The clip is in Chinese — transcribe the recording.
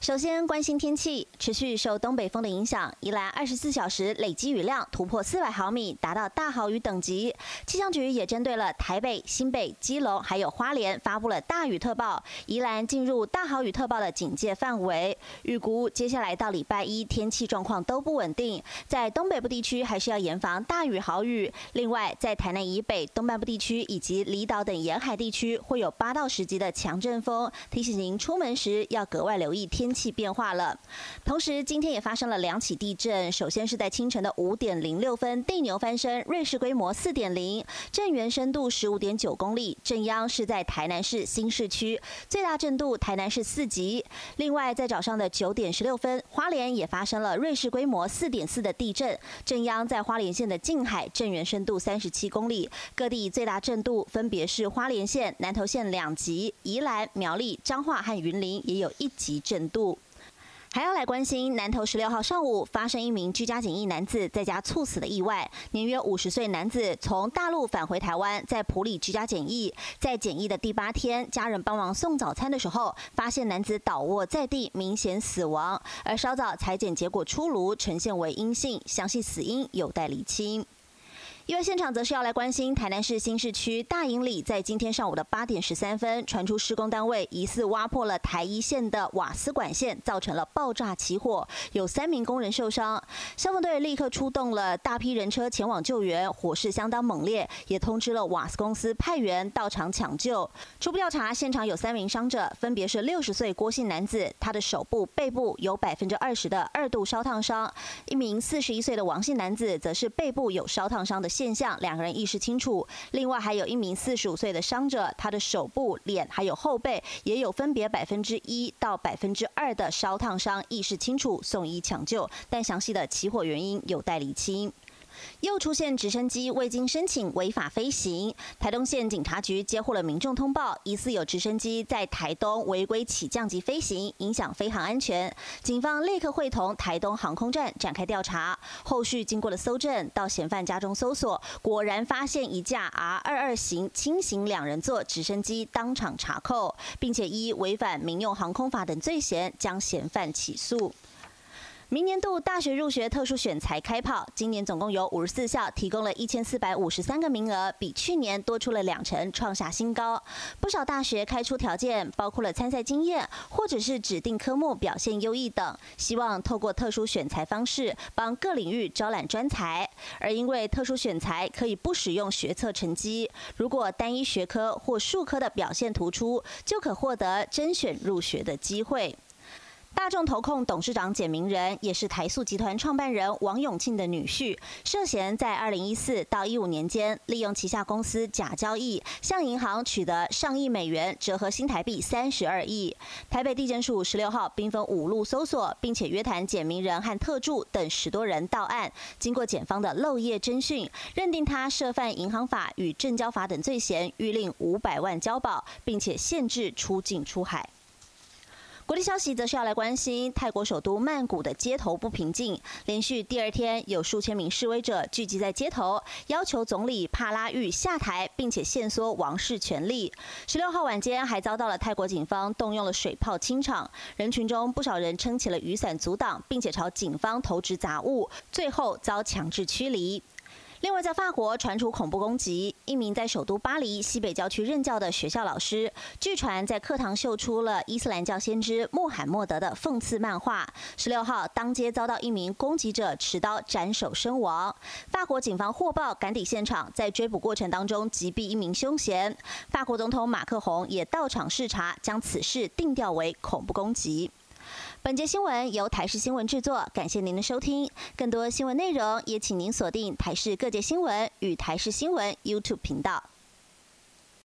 首先关心天气，持续受东北风的影响，宜兰二十四小时累积雨量突破四百毫米，达到大豪雨等级。气象局也针对了台北、新北、基隆还有花莲发布了大雨特报，宜兰进入大豪雨特报的警戒范围。预估接下来到礼拜一天气状况都不稳定，在东北部地区还是要严防大雨豪雨。另外，在台南以北、东半部地区以及离岛等沿海地区会有八到十级的强阵风，提醒您出门时要格外留意。天气变化了，同时今天也发生了两起地震。首先是在清晨的五点零六分，地牛翻身，瑞士规模四点零，震源深度十五点九公里，震央是在台南市新市区，最大震度台南市四级。另外在早上的九点十六分，花莲也发生了瑞士规模四点四的地震，震央在花莲县的近海，震源深度三十七公里。各地最大震度分别是花莲县、南投县两级，宜兰、苗栗、彰化和云林也有一级震。度，还要来关心南投十六号上午发生一名居家检疫男子在家猝死的意外。年约五十岁男子从大陆返回台湾，在埔里居家检疫，在检疫的第八天，家人帮忙送早餐的时候，发现男子倒卧在地，明显死亡。而稍早裁检结果出炉，呈现为阴性，详细死因有待厘清。意外现场则是要来关心台南市新市区大营里，在今天上午的八点十三分，传出施工单位疑似挖破了台一线的瓦斯管线，造成了爆炸起火，有三名工人受伤。消防队立刻出动了大批人车前往救援，火势相当猛烈，也通知了瓦斯公司派员到场抢救。初步调查，现场有三名伤者，分别是六十岁郭姓男子，他的手部、背部有百分之二十的二度烧烫伤；一名四十一岁的王姓男子，则是背部有烧烫伤的。现象，两个人意识清楚。另外还有一名四十五岁的伤者，他的手部、脸还有后背也有分别百分之一到百分之二的烧烫伤，意识清楚，送医抢救，但详细的起火原因有待理清。又出现直升机未经申请违法飞行，台东县警察局接获了民众通报，疑似有直升机在台东违规起降及飞行，影响飞行安全。警方立刻会同台东航空站展开调查，后续经过了搜证，到嫌犯家中搜索，果然发现一架 R 二二型轻型两人座直升机，当场查扣，并且依违反民用航空法等罪嫌，将嫌犯起诉。明年度大学入学特殊选才开跑，今年总共有五十四校提供了一千四百五十三个名额，比去年多出了两成，创下新高。不少大学开出条件，包括了参赛经验或者是指定科目表现优异等，希望透过特殊选才方式帮各领域招揽专才。而因为特殊选才可以不使用学测成绩，如果单一学科或数科的表现突出，就可获得甄选入学的机会。大众投控董事长简明仁，也是台塑集团创办人王永庆的女婿，涉嫌在二零一四到一五年间，利用旗下公司假交易，向银行取得上亿美元，折合新台币三十二亿。台北地检署十六号兵分五路搜索，并且约谈简明仁和特助等十多人到案。经过检方的漏夜侦讯，认定他涉犯银行法与证交法等罪嫌，预令五百万交保，并且限制出境出海。国际消息则是要来关心泰国首都曼谷的街头不平静，连续第二天有数千名示威者聚集在街头，要求总理帕拉育下台，并且限缩王室权力。十六号晚间还遭到了泰国警方动用了水炮清场，人群中不少人撑起了雨伞阻挡，并且朝警方投掷杂物，最后遭强制驱离。另外，在法国传出恐怖攻击，一名在首都巴黎西北郊区任教的学校老师，据传在课堂秀出了伊斯兰教先知穆罕默德的讽刺漫画。十六号当街遭到一名攻击者持刀斩首身亡。法国警方获报赶抵现场，在追捕过程当中击毙一名凶嫌。法国总统马克宏也到场视察，将此事定调为恐怖攻击。本节新闻由台视新闻制作，感谢您的收听。更多新闻内容也请您锁定台视各界新闻与台视新闻 YouTube 频道。